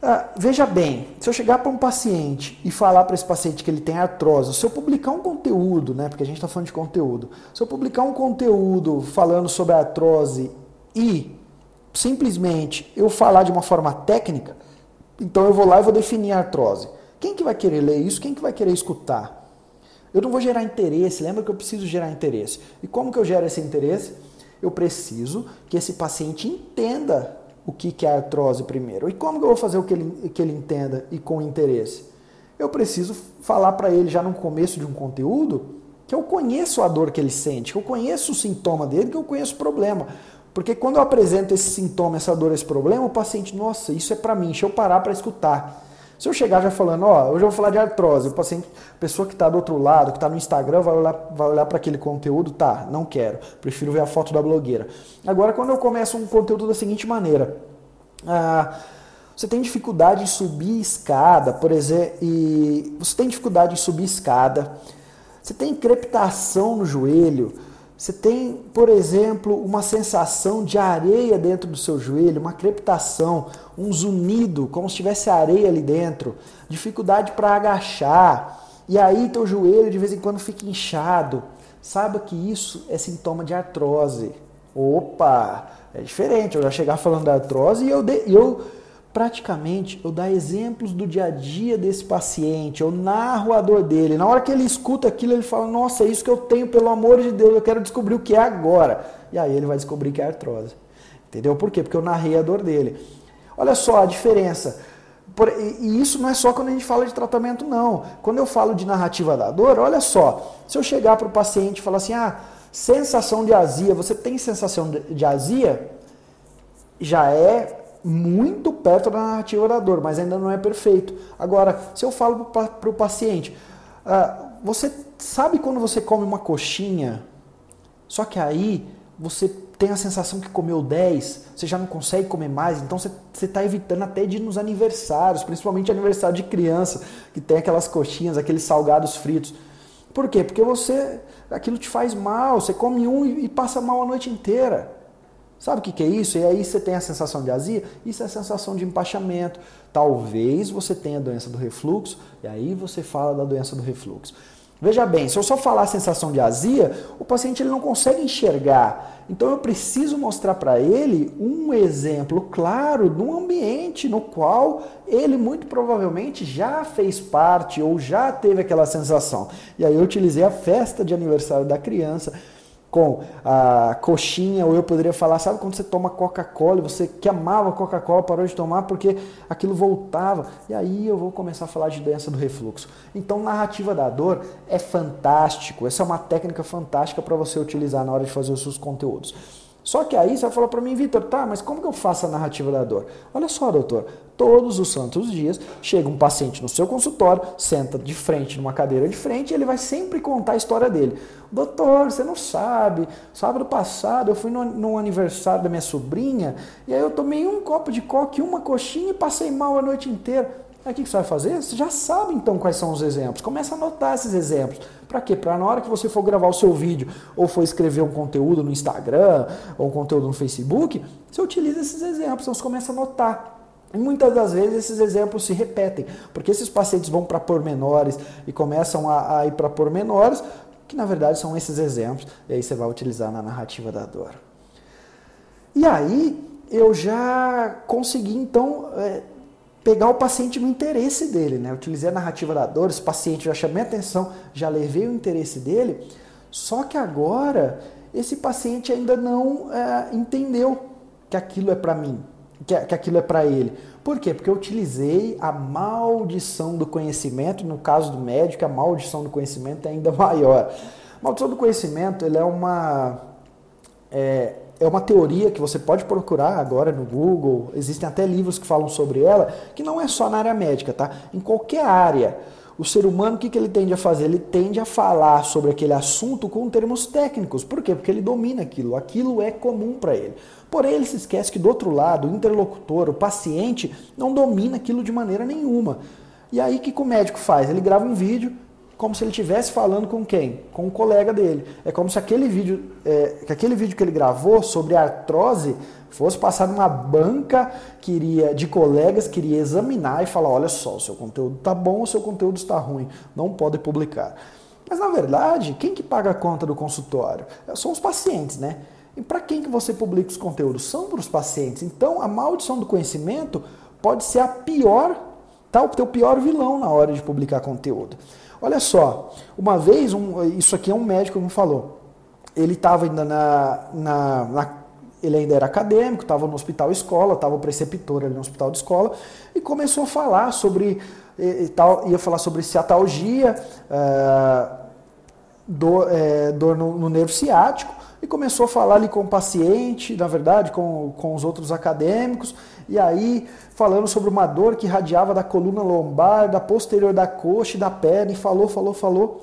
Ah, veja bem, se eu chegar para um paciente e falar para esse paciente que ele tem artrose, se eu publicar um conteúdo, né, porque a gente está falando de conteúdo, se eu publicar um conteúdo falando sobre artrose e simplesmente eu falar de uma forma técnica, então eu vou lá e vou definir a artrose. Quem que vai querer ler isso? Quem que vai querer escutar? Eu não vou gerar interesse, lembra que eu preciso gerar interesse. E como que eu gero esse interesse? Eu preciso que esse paciente entenda o que, que é artrose primeiro. E como que eu vou fazer o que ele, que ele entenda e com interesse? Eu preciso falar para ele já no começo de um conteúdo que eu conheço a dor que ele sente, que eu conheço o sintoma dele, que eu conheço o problema. Porque quando eu apresento esse sintoma, essa dor, esse problema, o paciente, nossa, isso é para mim, deixa eu parar para escutar. Se eu chegar já falando, ó, hoje eu vou falar de artrose, o paciente, a pessoa que está do outro lado, que está no Instagram, vai olhar, vai olhar para aquele conteúdo, tá, não quero, prefiro ver a foto da blogueira. Agora, quando eu começo um conteúdo da seguinte maneira, ah, você tem dificuldade em subir escada, por exemplo, e você tem dificuldade em subir escada, você tem crepitação no joelho, você tem, por exemplo, uma sensação de areia dentro do seu joelho, uma crepitação, um zunido, como se tivesse areia ali dentro, dificuldade para agachar, e aí teu joelho de vez em quando fica inchado. Saiba que isso é sintoma de artrose. Opa, é diferente. Eu já chegar falando da artrose e eu, de, eu praticamente eu dar exemplos do dia a dia desse paciente, eu narro a dor dele. Na hora que ele escuta aquilo, ele fala: Nossa, é isso que eu tenho, pelo amor de Deus, eu quero descobrir o que é agora. E aí ele vai descobrir que é artrose. Entendeu? Por quê? Porque eu narrei a dor dele. Olha só a diferença. E isso não é só quando a gente fala de tratamento, não. Quando eu falo de narrativa da dor, olha só. Se eu chegar para o paciente e falar assim: Ah, sensação de azia, você tem sensação de azia? Já é muito perto da narrativa da dor, mas ainda não é perfeito. Agora, se eu falo para o paciente, uh, você sabe quando você come uma coxinha, só que aí você tem a sensação que comeu 10, você já não consegue comer mais, então você está evitando até de ir nos aniversários, principalmente aniversário de criança, que tem aquelas coxinhas, aqueles salgados fritos. Por quê? Porque você, aquilo te faz mal, você come um e passa mal a noite inteira. Sabe o que, que é isso? E aí você tem a sensação de azia? Isso é a sensação de empachamento. Talvez você tenha a doença do refluxo, e aí você fala da doença do refluxo. Veja bem, se eu só falar a sensação de azia, o paciente ele não consegue enxergar. Então eu preciso mostrar para ele um exemplo claro de um ambiente no qual ele muito provavelmente já fez parte ou já teve aquela sensação. E aí eu utilizei a festa de aniversário da criança com a coxinha, ou eu poderia falar, sabe quando você toma Coca-Cola e você que amava Coca-Cola parou de tomar porque aquilo voltava. E aí eu vou começar a falar de doença do refluxo. Então, narrativa da dor é fantástico. Essa é uma técnica fantástica para você utilizar na hora de fazer os seus conteúdos. Só que aí você vai falar para mim, Vitor, tá, mas como que eu faço a narrativa da dor? Olha só, doutor, todos os santos dias chega um paciente no seu consultório, senta de frente numa cadeira de frente e ele vai sempre contar a história dele. Doutor, você não sabe, sábado passado eu fui no, no aniversário da minha sobrinha e aí eu tomei um copo de coque, uma coxinha e passei mal a noite inteira. Aí o que você vai fazer? Você já sabe então quais são os exemplos. Começa a anotar esses exemplos. Para quê? Para na hora que você for gravar o seu vídeo ou for escrever um conteúdo no Instagram ou um conteúdo no Facebook, você utiliza esses exemplos. Então você começa a anotar. E muitas das vezes esses exemplos se repetem, porque esses pacientes vão para pormenores e começam a, a ir para pormenores, que na verdade são esses exemplos, e aí você vai utilizar na narrativa da dor. E aí eu já consegui então. É, pegar o paciente no interesse dele, né? Utilizei a narrativa da dor, esse paciente já chamei atenção, já levei o interesse dele, só que agora esse paciente ainda não é, entendeu que aquilo é para mim, que, que aquilo é para ele. Por quê? Porque eu utilizei a maldição do conhecimento, no caso do médico, a maldição do conhecimento é ainda maior. A maldição do conhecimento ele é uma. É, é uma teoria que você pode procurar agora no Google, existem até livros que falam sobre ela, que não é só na área médica, tá? Em qualquer área. O ser humano, o que, ele tende a fazer? Ele tende a falar sobre aquele assunto com termos técnicos. Por quê? Porque ele domina aquilo. Aquilo é comum para ele. Porém, ele se esquece que do outro lado, o interlocutor, o paciente, não domina aquilo de maneira nenhuma. E aí, o que o médico faz? Ele grava um vídeo, como se ele estivesse falando com quem? Com um colega dele. É como se aquele vídeo, é, que aquele vídeo que ele gravou sobre artrose fosse passar numa banca que iria, de colegas que iria examinar e falar, olha só, o seu conteúdo está bom, o seu conteúdo está ruim, não pode publicar. Mas na verdade, quem que paga a conta do consultório? São os pacientes, né? E para quem que você publica os conteúdos? São para os pacientes. Então, a maldição do conhecimento pode ser a pior, tá? o teu pior vilão na hora de publicar conteúdo. Olha só, uma vez, um, isso aqui é um médico que me falou. Ele estava ainda na, na, na, Ele ainda era acadêmico, estava no hospital escola, estava preceptor ali no hospital de escola, e começou a falar sobre. E, e tal, ia falar sobre ciatalgia, uh, dor, é, dor no, no nervo ciático, e começou a falar ali com o paciente, na verdade, com, com os outros acadêmicos, e aí falando sobre uma dor que irradiava da coluna lombar, da posterior da coxa e da perna, e falou, falou, falou.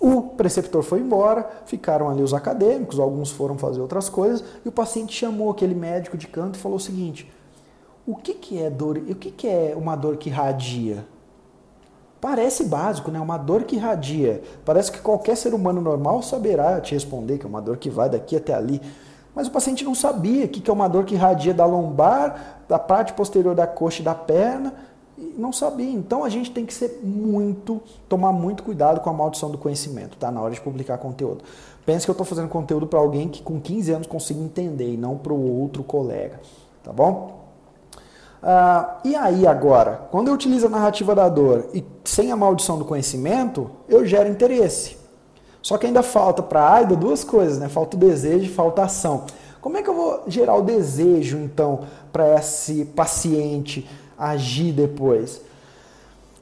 O preceptor foi embora, ficaram ali os acadêmicos, alguns foram fazer outras coisas, e o paciente chamou aquele médico de canto e falou o seguinte: o que, que é dor? O que, que é uma dor que irradia? Parece básico, né? Uma dor que irradia. Parece que qualquer ser humano normal saberá te responder que é uma dor que vai daqui até ali. Mas o paciente não sabia que é uma dor que irradia da lombar, da parte posterior da coxa e da perna. E não sabia. Então a gente tem que ser muito, tomar muito cuidado com a maldição do conhecimento, tá? Na hora de publicar conteúdo. Pense que eu estou fazendo conteúdo para alguém que com 15 anos consiga entender e não para o outro colega. Tá bom? Ah, e aí agora, quando eu utilizo a narrativa da dor e sem a maldição do conhecimento, eu gero interesse. Só que ainda falta para a AIDA duas coisas, né? Falta o desejo e falta a ação. Como é que eu vou gerar o desejo, então, para esse paciente agir depois?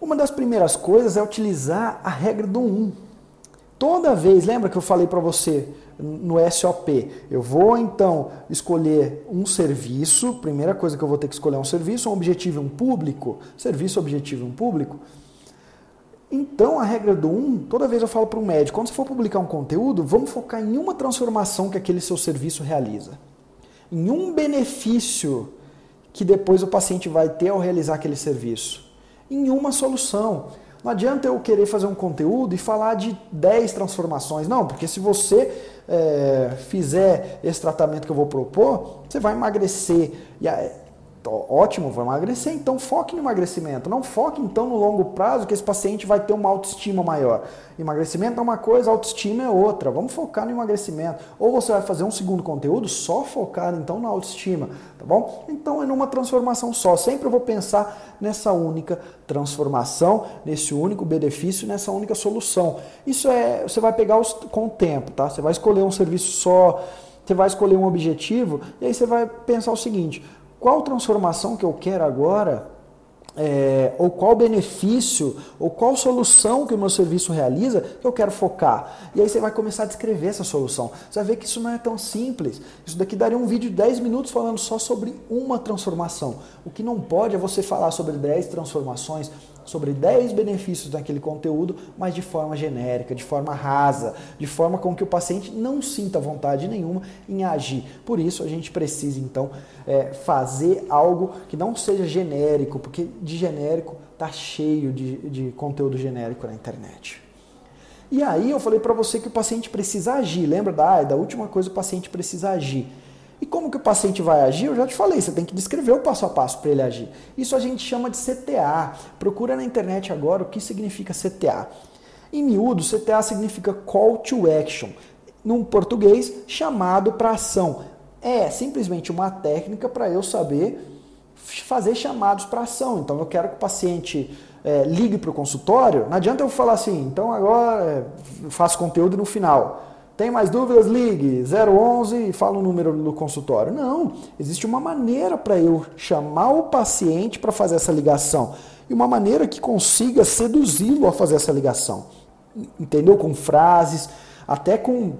Uma das primeiras coisas é utilizar a regra do 1. Toda vez, lembra que eu falei para você no SOP, eu vou então escolher um serviço, primeira coisa que eu vou ter que escolher é um serviço, um objetivo e um público, serviço, objetivo e um público. Então, a regra do 1, um, toda vez eu falo para o médico, quando você for publicar um conteúdo, vamos focar em uma transformação que aquele seu serviço realiza. Em um benefício que depois o paciente vai ter ao realizar aquele serviço. Em uma solução. Não adianta eu querer fazer um conteúdo e falar de 10 transformações. Não, porque se você é, fizer esse tratamento que eu vou propor, você vai emagrecer. E ótimo, vou emagrecer, então foque no emagrecimento. Não foque então no longo prazo que esse paciente vai ter uma autoestima maior. Emagrecimento é uma coisa, autoestima é outra. Vamos focar no emagrecimento. Ou você vai fazer um segundo conteúdo só focado então na autoestima, tá bom? Então é numa transformação só. Sempre eu vou pensar nessa única transformação, nesse único benefício, nessa única solução. Isso é, você vai pegar os, com o tempo, tá? Você vai escolher um serviço só, você vai escolher um objetivo e aí você vai pensar o seguinte: qual transformação que eu quero agora, é, ou qual benefício, ou qual solução que o meu serviço realiza que eu quero focar. E aí você vai começar a descrever essa solução. Você vai ver que isso não é tão simples. Isso daqui daria um vídeo de 10 minutos falando só sobre uma transformação. O que não pode é você falar sobre 10 transformações, sobre 10 benefícios daquele conteúdo, mas de forma genérica, de forma rasa, de forma com que o paciente não sinta vontade nenhuma em agir. Por isso, a gente precisa, então, é, fazer algo que não seja genérico, porque de genérico tá cheio de, de conteúdo genérico na internet. E aí eu falei para você que o paciente precisa agir. Lembra da, da última coisa, o paciente precisa agir. E como que o paciente vai agir? Eu já te falei, você tem que descrever o passo a passo para ele agir. Isso a gente chama de CTA. Procura na internet agora o que significa CTA. Em miúdo, CTA significa Call to Action. Num português, chamado para ação. É simplesmente uma técnica para eu saber fazer chamados para ação. Então eu quero que o paciente é, ligue para o consultório. Não adianta eu falar assim, então agora é, faço conteúdo no final. Tem mais dúvidas? Ligue 011 e fala o número do consultório. Não, existe uma maneira para eu chamar o paciente para fazer essa ligação e uma maneira que consiga seduzi-lo a fazer essa ligação. Entendeu? Com frases, até com,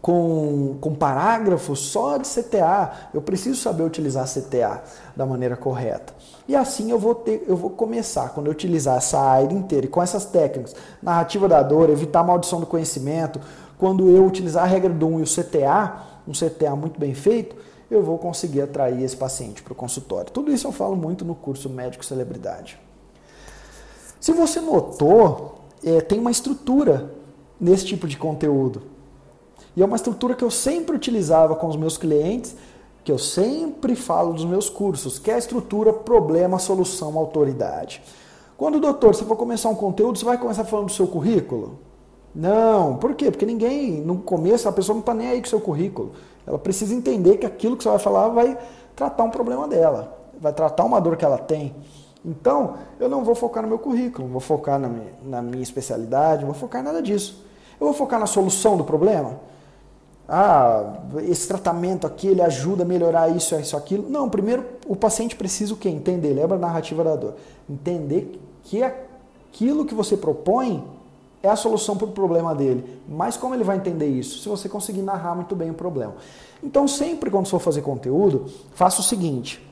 com, com parágrafos só de CTA. Eu preciso saber utilizar CTA da maneira correta. E assim eu vou ter, eu vou começar, quando eu utilizar essa área inteira e com essas técnicas, narrativa da dor, evitar maldição do conhecimento, quando eu utilizar a regra do 1 e o CTA, um CTA muito bem feito, eu vou conseguir atrair esse paciente para o consultório. Tudo isso eu falo muito no curso Médico Celebridade. Se você notou, é, tem uma estrutura nesse tipo de conteúdo. E é uma estrutura que eu sempre utilizava com os meus clientes, que eu sempre falo dos meus cursos, que é a estrutura problema, solução, autoridade. Quando, doutor, você for começar um conteúdo, você vai começar falando do seu currículo? Não, por quê? Porque ninguém, no começo, a pessoa não está nem aí com o seu currículo. Ela precisa entender que aquilo que você vai falar vai tratar um problema dela, vai tratar uma dor que ela tem. Então, eu não vou focar no meu currículo, vou focar na minha, na minha especialidade, não vou focar em nada disso. Eu vou focar na solução do problema. Ah, esse tratamento aqui ele ajuda a melhorar isso, isso, aquilo. Não, primeiro o paciente precisa o quê? Entender, lembra a narrativa da dor. Entender que aquilo que você propõe é a solução para o problema dele. Mas como ele vai entender isso? Se você conseguir narrar muito bem o problema. Então, sempre quando for fazer conteúdo, faça o seguinte: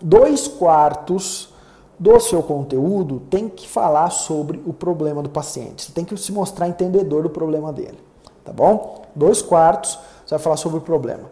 dois quartos do seu conteúdo tem que falar sobre o problema do paciente. Você tem que se mostrar entendedor do problema dele. Tá bom? Dois quartos, você vai falar sobre o problema.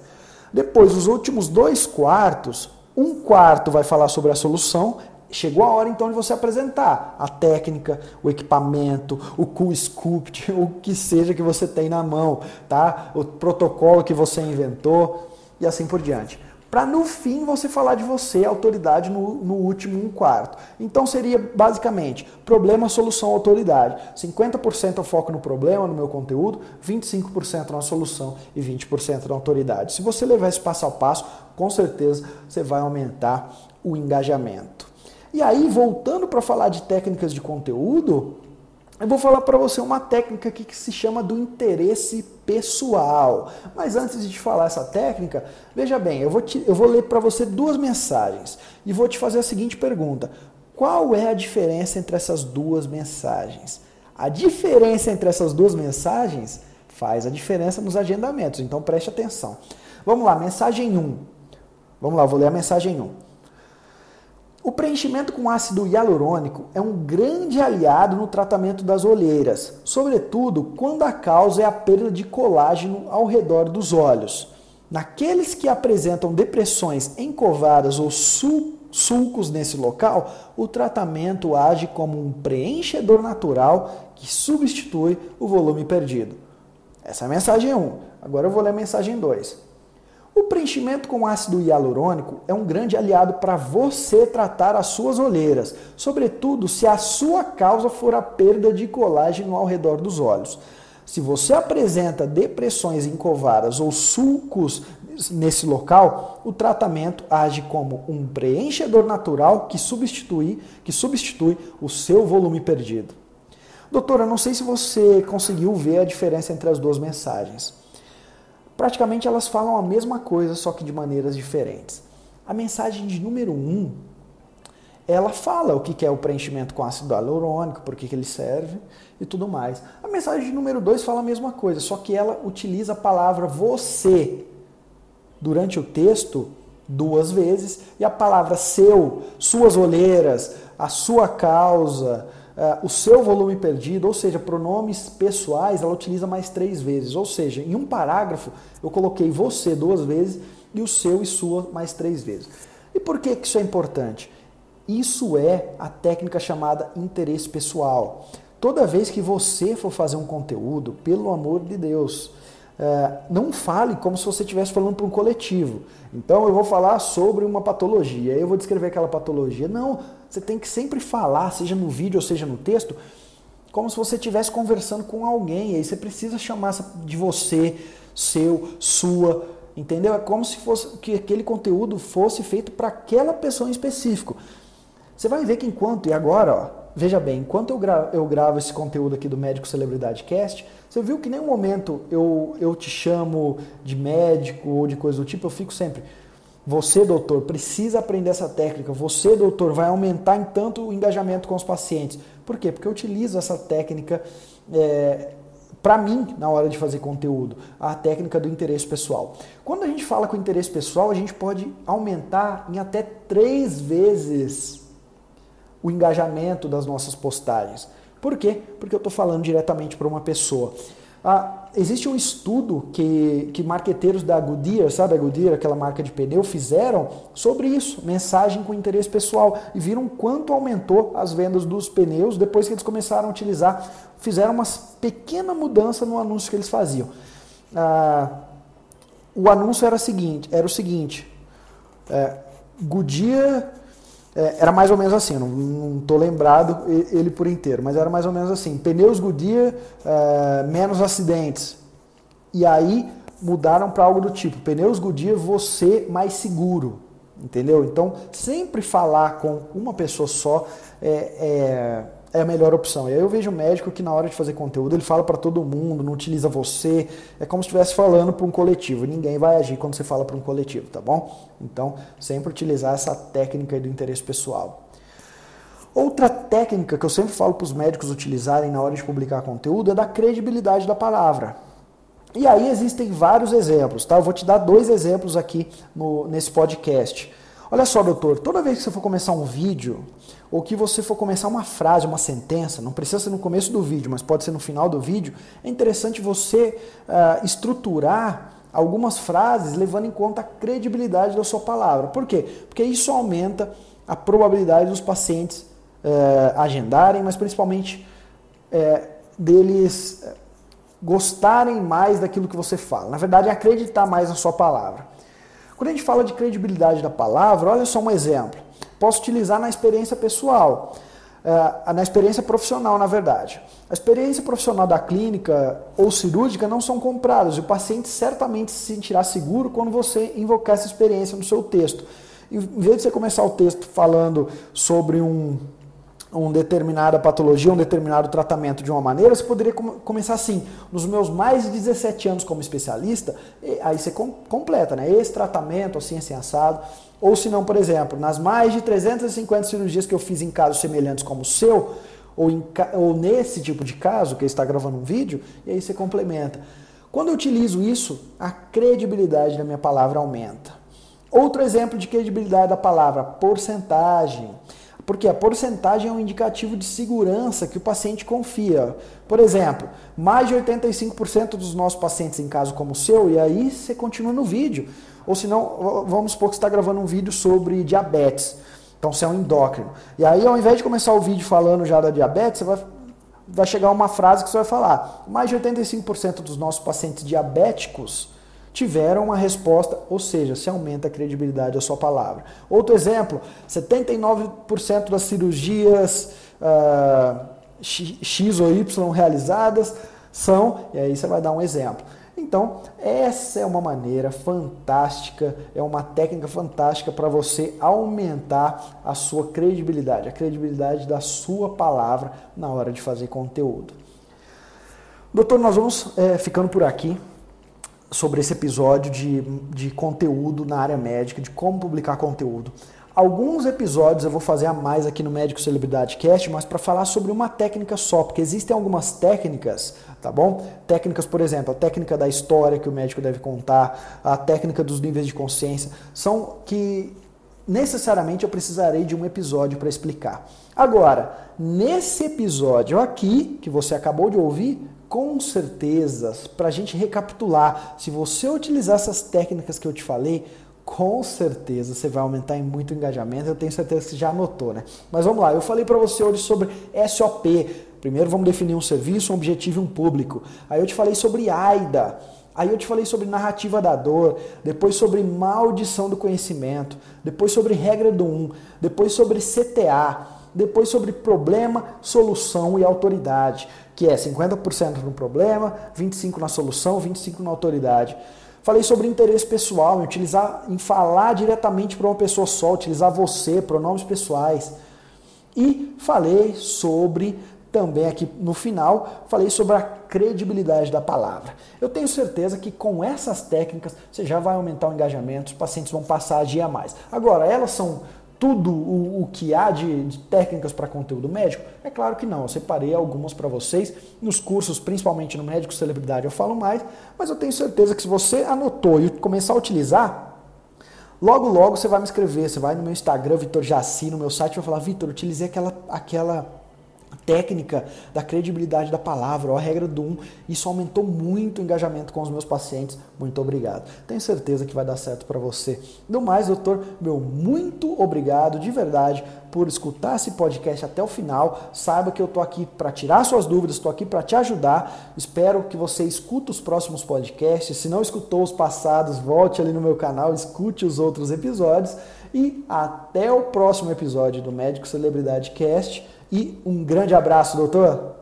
Depois, os últimos dois quartos, um quarto vai falar sobre a solução chegou a hora então de você apresentar a técnica, o equipamento, o cool sculpt, o que seja que você tem na mão, tá? O protocolo que você inventou e assim por diante. Para no fim você falar de você, autoridade, no, no último um quarto. Então seria basicamente problema, solução, autoridade. 50% eu foco no problema, no meu conteúdo, 25% na solução e 20% na autoridade. Se você levar esse passo a passo, com certeza você vai aumentar o engajamento. E aí, voltando para falar de técnicas de conteúdo, eu vou falar para você uma técnica aqui que se chama do interesse pessoal. Mas antes de te falar essa técnica, veja bem, eu vou, te, eu vou ler para você duas mensagens e vou te fazer a seguinte pergunta: qual é a diferença entre essas duas mensagens? A diferença entre essas duas mensagens faz a diferença nos agendamentos, então preste atenção. Vamos lá, mensagem 1. Vamos lá, vou ler a mensagem 1. O preenchimento com ácido hialurônico é um grande aliado no tratamento das olheiras, sobretudo quando a causa é a perda de colágeno ao redor dos olhos. Naqueles que apresentam depressões encovadas ou sulcos nesse local, o tratamento age como um preenchedor natural que substitui o volume perdido. Essa é a mensagem 1. Agora eu vou ler a mensagem 2. O preenchimento com ácido hialurônico é um grande aliado para você tratar as suas olheiras, sobretudo se a sua causa for a perda de colágeno ao redor dos olhos. Se você apresenta depressões encovadas ou sulcos nesse local, o tratamento age como um preenchedor natural que substitui, que substitui o seu volume perdido. Doutora, não sei se você conseguiu ver a diferença entre as duas mensagens praticamente elas falam a mesma coisa, só que de maneiras diferentes. A mensagem de número 1, um, ela fala o que é o preenchimento com ácido hialurônico, por que ele serve e tudo mais. A mensagem de número 2 fala a mesma coisa, só que ela utiliza a palavra você durante o texto duas vezes e a palavra seu, suas olheiras, a sua causa, uh, o seu volume perdido, ou seja, pronomes pessoais, ela utiliza mais três vezes. Ou seja, em um parágrafo eu coloquei você duas vezes e o seu e sua mais três vezes. E por que, que isso é importante? Isso é a técnica chamada interesse pessoal. Toda vez que você for fazer um conteúdo, pelo amor de Deus, é, não fale como se você estivesse falando para um coletivo. Então eu vou falar sobre uma patologia, eu vou descrever aquela patologia. Não, você tem que sempre falar, seja no vídeo ou seja no texto, como se você estivesse conversando com alguém. E aí você precisa chamar de você, seu, sua, entendeu? É como se fosse que aquele conteúdo fosse feito para aquela pessoa em específico. Você vai ver que enquanto, e agora, ó, veja bem, enquanto eu, eu gravo esse conteúdo aqui do Médico Celebridade Cast, você viu que em nenhum momento eu, eu te chamo de médico ou de coisa do tipo, eu fico sempre. Você, doutor, precisa aprender essa técnica. Você, doutor, vai aumentar em tanto o engajamento com os pacientes. Por quê? Porque eu utilizo essa técnica é, para mim na hora de fazer conteúdo, a técnica do interesse pessoal. Quando a gente fala com interesse pessoal, a gente pode aumentar em até três vezes o engajamento das nossas postagens. Por quê? Porque eu estou falando diretamente para uma pessoa. Ah, existe um estudo que, que marqueteiros da Goodyear, sabe a Goodyear, aquela marca de pneu, fizeram sobre isso, mensagem com interesse pessoal, e viram quanto aumentou as vendas dos pneus depois que eles começaram a utilizar, fizeram uma pequena mudança no anúncio que eles faziam. Ah, o anúncio era, seguinte, era o seguinte, é, Goodyear é, era mais ou menos assim, não estou lembrado ele por inteiro, mas era mais ou menos assim: pneus Goodyear, é, menos acidentes. E aí mudaram para algo do tipo: pneus Goodyear, você mais seguro. Entendeu? Então, sempre falar com uma pessoa só é, é é a melhor opção. E aí eu vejo um médico que na hora de fazer conteúdo ele fala para todo mundo, não utiliza você, é como se estivesse falando para um coletivo. Ninguém vai agir quando você fala para um coletivo, tá bom? Então, sempre utilizar essa técnica do interesse pessoal. Outra técnica que eu sempre falo para os médicos utilizarem na hora de publicar conteúdo é da credibilidade da palavra. E aí existem vários exemplos, tá? Eu vou te dar dois exemplos aqui no, nesse podcast. Olha só, doutor, toda vez que você for começar um vídeo, ou que você for começar uma frase, uma sentença, não precisa ser no começo do vídeo, mas pode ser no final do vídeo, é interessante você uh, estruturar algumas frases levando em conta a credibilidade da sua palavra. Por quê? Porque isso aumenta a probabilidade dos pacientes uh, agendarem, mas principalmente uh, deles gostarem mais daquilo que você fala. Na verdade, acreditar mais na sua palavra. Quando a gente fala de credibilidade da palavra, olha só um exemplo. Posso utilizar na experiência pessoal, uh, na experiência profissional, na verdade. A experiência profissional da clínica ou cirúrgica não são compradas o paciente certamente se sentirá seguro quando você invocar essa experiência no seu texto. Em vez de você começar o texto falando sobre um uma determinada patologia, um determinado tratamento de uma maneira, você poderia com começar assim, nos meus mais de 17 anos como especialista, aí você com completa, né? Esse tratamento, assim, assim, assado. Ou se não, por exemplo, nas mais de 350 cirurgias que eu fiz em casos semelhantes como o seu, ou, em, ou nesse tipo de caso, que está gravando um vídeo, e aí você complementa. Quando eu utilizo isso, a credibilidade da minha palavra aumenta. Outro exemplo de credibilidade da palavra, porcentagem. Porque a porcentagem é um indicativo de segurança que o paciente confia. Por exemplo, mais de 85% dos nossos pacientes em caso como o seu, e aí você continua no vídeo. Ou se não, vamos supor que você está gravando um vídeo sobre diabetes. Então você é um endócrino. E aí, ao invés de começar o vídeo falando já da diabetes, você vai, vai chegar uma frase que você vai falar. Mais de 85% dos nossos pacientes diabéticos tiveram uma resposta, ou seja, se aumenta a credibilidade da sua palavra. Outro exemplo, 79% das cirurgias uh, X ou Y realizadas são, e aí você vai dar um exemplo. Então, essa é uma maneira fantástica, é uma técnica fantástica para você aumentar a sua credibilidade, a credibilidade da sua palavra na hora de fazer conteúdo. Doutor, nós vamos é, ficando por aqui sobre esse episódio de, de conteúdo na área médica, de como publicar conteúdo. Alguns episódios eu vou fazer a mais aqui no Médico Celebridade Cast, mas para falar sobre uma técnica só, porque existem algumas técnicas, tá bom? Técnicas, por exemplo, a técnica da história que o médico deve contar, a técnica dos níveis de consciência, são que necessariamente eu precisarei de um episódio para explicar. Agora, nesse episódio aqui, que você acabou de ouvir, com certeza, para a gente recapitular, se você utilizar essas técnicas que eu te falei, com certeza você vai aumentar em muito engajamento. Eu tenho certeza que você já anotou, né? Mas vamos lá, eu falei para você hoje sobre SOP. Primeiro vamos definir um serviço, um objetivo e um público. Aí eu te falei sobre AIDA. Aí eu te falei sobre narrativa da dor, depois sobre maldição do conhecimento, depois sobre regra do 1, um, depois sobre CTA, depois sobre problema, solução e autoridade que é 50% no problema, 25% na solução, 25% na autoridade. Falei sobre interesse pessoal, em utilizar, em falar diretamente para uma pessoa só, utilizar você, pronomes pessoais. E falei sobre também aqui no final, falei sobre a credibilidade da palavra. Eu tenho certeza que com essas técnicas você já vai aumentar o engajamento, os pacientes vão passar a agir a mais. Agora, elas são tudo o, o que há de, de técnicas para conteúdo médico? É claro que não. Eu separei algumas para vocês. Nos cursos, principalmente no Médico Celebridade, eu falo mais, mas eu tenho certeza que se você anotou e começar a utilizar, logo, logo você vai me escrever. Você vai no meu Instagram, Vitor Jaci, no meu site, vai falar: Vitor, utilizei aquela. aquela técnica da credibilidade da palavra, ó, a regra do um. Isso aumentou muito o engajamento com os meus pacientes. Muito obrigado. Tenho certeza que vai dar certo para você. No mais, doutor, meu muito obrigado de verdade por escutar esse podcast até o final. Saiba que eu estou aqui para tirar suas dúvidas, estou aqui para te ajudar. Espero que você escute os próximos podcasts. Se não escutou os passados, volte ali no meu canal, escute os outros episódios. E até o próximo episódio do Médico Celebridade Cast. E um grande abraço, doutor!